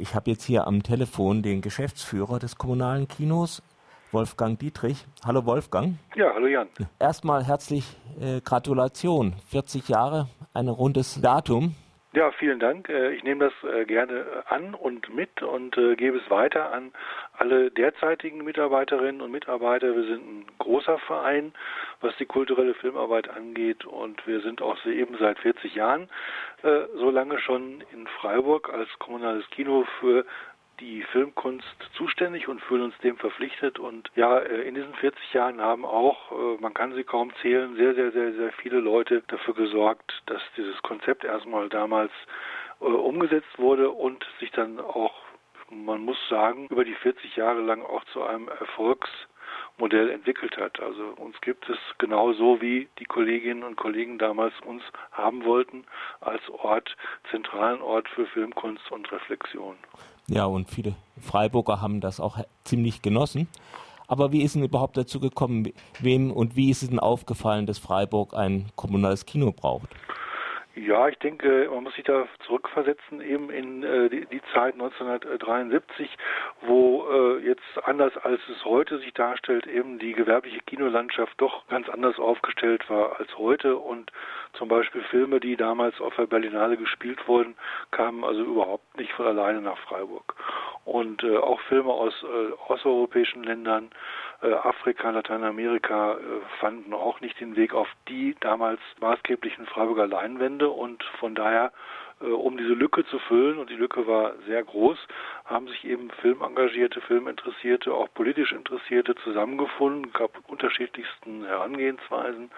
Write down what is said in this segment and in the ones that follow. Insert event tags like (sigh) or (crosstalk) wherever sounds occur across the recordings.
Ich habe jetzt hier am Telefon den Geschäftsführer des kommunalen Kinos, Wolfgang Dietrich. Hallo Wolfgang. Ja, hallo Jan. Erstmal herzlich äh, Gratulation. 40 Jahre, ein rundes Datum. Ja, vielen Dank. Äh, ich nehme das äh, gerne an und mit und äh, gebe es weiter an alle derzeitigen Mitarbeiterinnen und Mitarbeiter. Wir sind ein großer Verein, was die kulturelle Filmarbeit angeht und wir sind auch eben seit 40 Jahren so lange schon in Freiburg als kommunales Kino für die Filmkunst zuständig und fühlen uns dem verpflichtet. Und ja, äh, in diesen 40 Jahren haben auch, äh, man kann sie kaum zählen, sehr, sehr, sehr, sehr viele Leute dafür gesorgt, dass dieses Konzept erstmal damals äh, umgesetzt wurde und sich dann auch, man muss sagen, über die 40 Jahre lang auch zu einem Erfolgs Modell entwickelt hat. Also uns gibt es genauso wie die Kolleginnen und Kollegen damals uns haben wollten als Ort, zentralen Ort für Filmkunst und Reflexion. Ja, und viele Freiburger haben das auch ziemlich genossen. Aber wie ist denn überhaupt dazu gekommen? Wem und wie ist es denn aufgefallen, dass Freiburg ein kommunales Kino braucht? Ja, ich denke, man muss sich da zurückversetzen eben in äh, die, die, Zeit 1973, wo äh, jetzt anders als es heute sich darstellt, eben die gewerbliche Kinolandschaft doch ganz anders aufgestellt war als heute und zum Beispiel Filme, die damals auf der Berlinale gespielt wurden, kamen also überhaupt nicht von alleine nach Freiburg. Und äh, auch Filme aus äh, osteuropäischen Ländern, äh, Afrika, Lateinamerika äh, fanden auch nicht den Weg auf die damals maßgeblichen Freiburger Leinwände und von daher um diese Lücke zu füllen, und die Lücke war sehr groß, haben sich eben Filmengagierte, Filminteressierte, auch politisch Interessierte zusammengefunden, gab unterschiedlichsten Herangehensweisen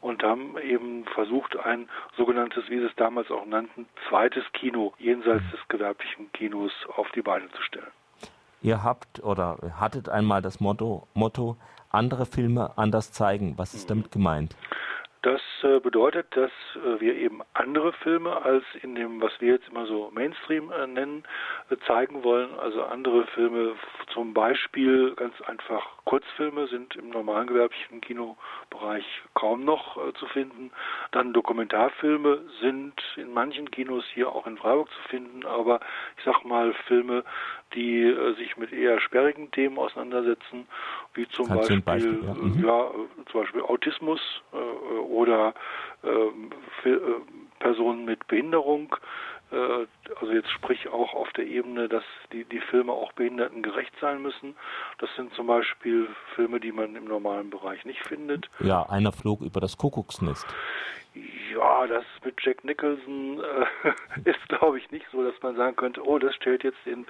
und haben eben versucht, ein sogenanntes, wie sie es damals auch nannten, zweites Kino jenseits des gewerblichen Kinos auf die Beine zu stellen. Ihr habt oder hattet einmal das Motto, Motto andere Filme anders zeigen. Was ist damit gemeint? Das äh, bedeutet, dass äh, wir eben andere Filme als in dem, was wir jetzt immer so Mainstream äh, nennen, zeigen wollen. Also andere Filme, zum Beispiel ganz einfach Kurzfilme sind im normalen gewerblichen Kinobereich kaum noch zu finden. Dann Dokumentarfilme sind in manchen Kinos hier auch in Freiburg zu finden, aber ich sag mal Filme, die sich mit eher sperrigen Themen auseinandersetzen, wie zum Beispiel, Beispiel ja. Mhm. ja. zum Beispiel Autismus oder ähm, äh, Personen mit Behinderung. Äh, also jetzt sprich auch auf der Ebene, dass die, die Filme auch behindertengerecht sein müssen. Das sind zum Beispiel Filme, die man im normalen Bereich nicht findet. Ja, einer flog über das Kuckucksnest. Ja, das mit Jack Nicholson äh, (laughs) ist, glaube ich, nicht so, dass man sagen könnte, oh, das stellt jetzt den,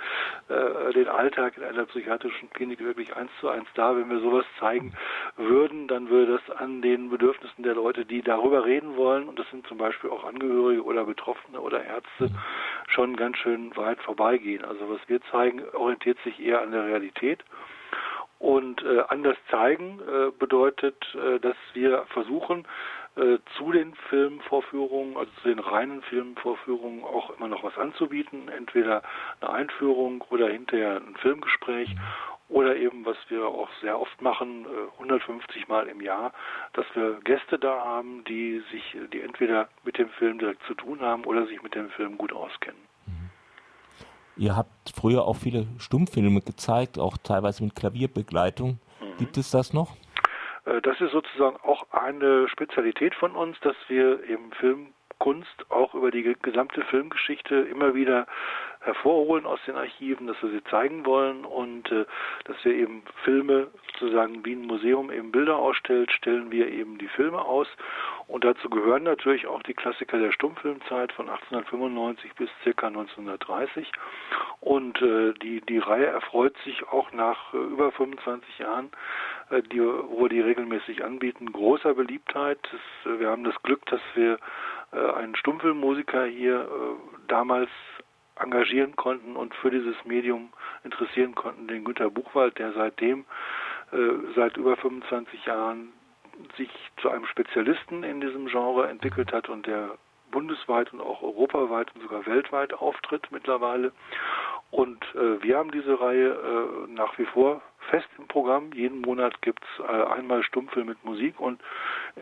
äh, den Alltag in einer psychiatrischen Klinik wirklich eins zu eins dar. Wenn wir sowas zeigen würden, dann würde das an den Bedürfnissen der Leute, die darüber reden wollen, und das sind zum Beispiel auch Angehörige oder Betroffene oder Ärzte, schon ganz schön weit vorbeigehen. Also was wir zeigen, orientiert sich eher an der Realität. Und äh, anders zeigen äh, bedeutet, äh, dass wir versuchen, äh, zu den Filmvorführungen, also zu den reinen Filmvorführungen auch immer noch was anzubieten, entweder eine Einführung oder hinterher ein Filmgespräch oder eben, was wir auch sehr oft machen, 150 äh, Mal im Jahr, dass wir Gäste da haben, die sich, die entweder mit dem Film direkt zu tun haben oder sich mit dem Film gut auskennen. Mhm. Ihr habt früher auch viele Stummfilme gezeigt, auch teilweise mit Klavierbegleitung. Mhm. Gibt es das noch? Äh, das ist sozusagen auch eine Spezialität von uns, dass wir eben Filmkunst auch über die gesamte Filmgeschichte immer wieder hervorholen aus den Archiven, dass wir sie zeigen wollen und äh, dass wir eben Filme sozusagen wie ein Museum eben Bilder ausstellt, stellen wir eben die Filme aus. Und dazu gehören natürlich auch die Klassiker der Stummfilmzeit von 1895 bis circa 1930 und äh, die die Reihe erfreut sich auch nach äh, über 25 Jahren, äh, die, wo die regelmäßig anbieten, großer Beliebtheit. Das, äh, wir haben das Glück, dass wir äh, einen Stummfilmmusiker hier damals engagieren konnten und für dieses Medium interessieren konnten, den Günter Buchwald, der seitdem äh, seit über 25 Jahren sich zu einem Spezialisten in diesem Genre entwickelt hat und der bundesweit und auch europaweit und sogar weltweit auftritt mittlerweile. Und äh, wir haben diese Reihe äh, nach wie vor fest im Programm. Jeden Monat gibt es äh, einmal Stummfilm mit Musik und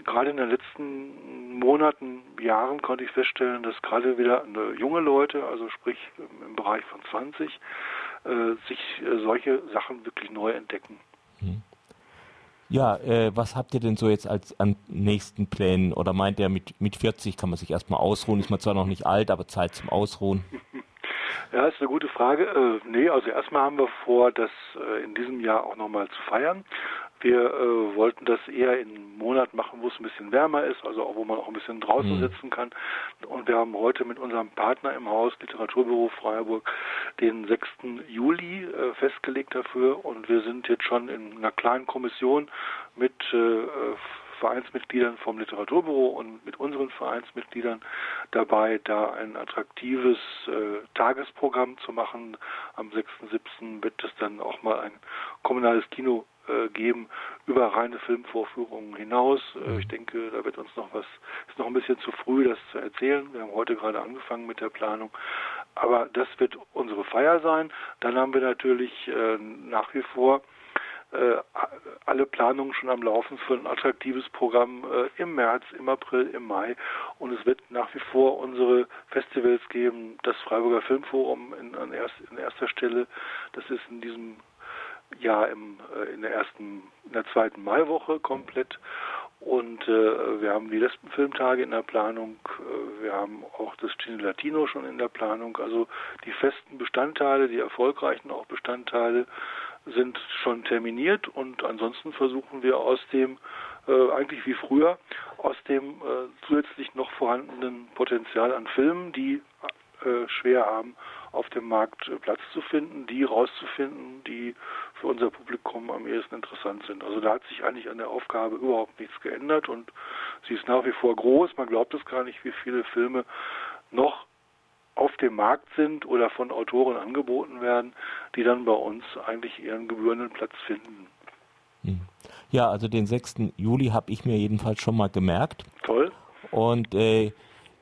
gerade in den letzten Monaten, Jahren konnte ich feststellen, dass gerade wieder junge Leute, also sprich im Bereich von 20, äh, sich äh, solche Sachen wirklich neu entdecken. Hm. Ja, äh, was habt ihr denn so jetzt als an nächsten Plänen? Oder meint ihr, mit, mit 40 kann man sich erstmal ausruhen? Ist man zwar noch nicht alt, aber Zeit zum Ausruhen? (laughs) Ja, ist eine gute Frage. Äh, nee, also erstmal haben wir vor, das äh, in diesem Jahr auch nochmal zu feiern. Wir äh, wollten das eher in einem Monat machen, wo es ein bisschen wärmer ist, also auch wo man auch ein bisschen draußen mhm. sitzen kann. Und wir haben heute mit unserem Partner im Haus, Literaturbüro Freiburg, den 6. Juli äh, festgelegt dafür. Und wir sind jetzt schon in einer kleinen Kommission mit äh, Vereinsmitgliedern vom Literaturbüro und mit unseren Vereinsmitgliedern dabei, da ein attraktives äh, Tagesprogramm zu machen. Am 6.7. wird es dann auch mal ein kommunales Kino äh, geben über reine Filmvorführungen hinaus. Äh, mhm. ich denke, da wird uns noch was, ist noch ein bisschen zu früh, das zu erzählen. Wir haben heute gerade angefangen mit der Planung. Aber das wird unsere Feier sein. Dann haben wir natürlich äh, nach wie vor alle Planungen schon am Laufen für ein attraktives Programm äh, im März, im April, im Mai. Und es wird nach wie vor unsere Festivals geben. Das Freiburger Filmforum in, an erst, in erster Stelle. Das ist in diesem Jahr im, äh, in der ersten, in der zweiten Maiwoche komplett. Und äh, wir haben die Lesbenfilmtage in der Planung. Äh, wir haben auch das Cine Latino schon in der Planung. Also die festen Bestandteile, die erfolgreichen auch Bestandteile sind schon terminiert und ansonsten versuchen wir aus dem, äh, eigentlich wie früher, aus dem äh, zusätzlich noch vorhandenen Potenzial an Filmen, die äh, schwer haben, auf dem Markt äh, Platz zu finden, die rauszufinden, die für unser Publikum am ehesten interessant sind. Also da hat sich eigentlich an der Aufgabe überhaupt nichts geändert und sie ist nach wie vor groß. Man glaubt es gar nicht, wie viele Filme noch auf dem Markt sind oder von Autoren angeboten werden, die dann bei uns eigentlich ihren gebührenden Platz finden. Hm. Ja, also den 6. Juli habe ich mir jedenfalls schon mal gemerkt. Toll. Und äh,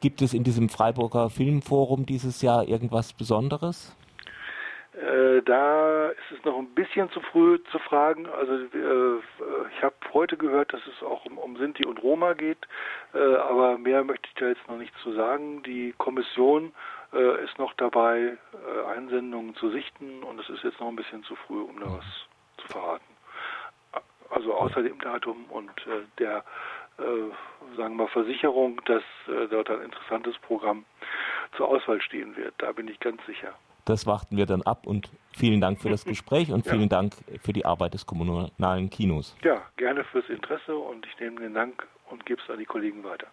gibt es in diesem Freiburger Filmforum dieses Jahr irgendwas Besonderes? Äh, da ist es noch ein bisschen zu früh zu fragen. Also äh, ich habe heute gehört, dass es auch um, um Sinti und Roma geht, äh, aber mehr möchte ich da jetzt noch nicht zu sagen. Die Kommission äh, ist noch dabei, äh, Einsendungen zu sichten und es ist jetzt noch ein bisschen zu früh, um da was zu verraten. Also außer dem Datum und der, sagen wir, Versicherung, dass dort ein interessantes Programm zur Auswahl stehen wird. Da bin ich ganz sicher. Das warten wir dann ab und vielen Dank für das (laughs) Gespräch und vielen ja. Dank für die Arbeit des kommunalen Kinos. Ja, gerne fürs Interesse und ich nehme den Dank und gebe es an die Kollegen weiter.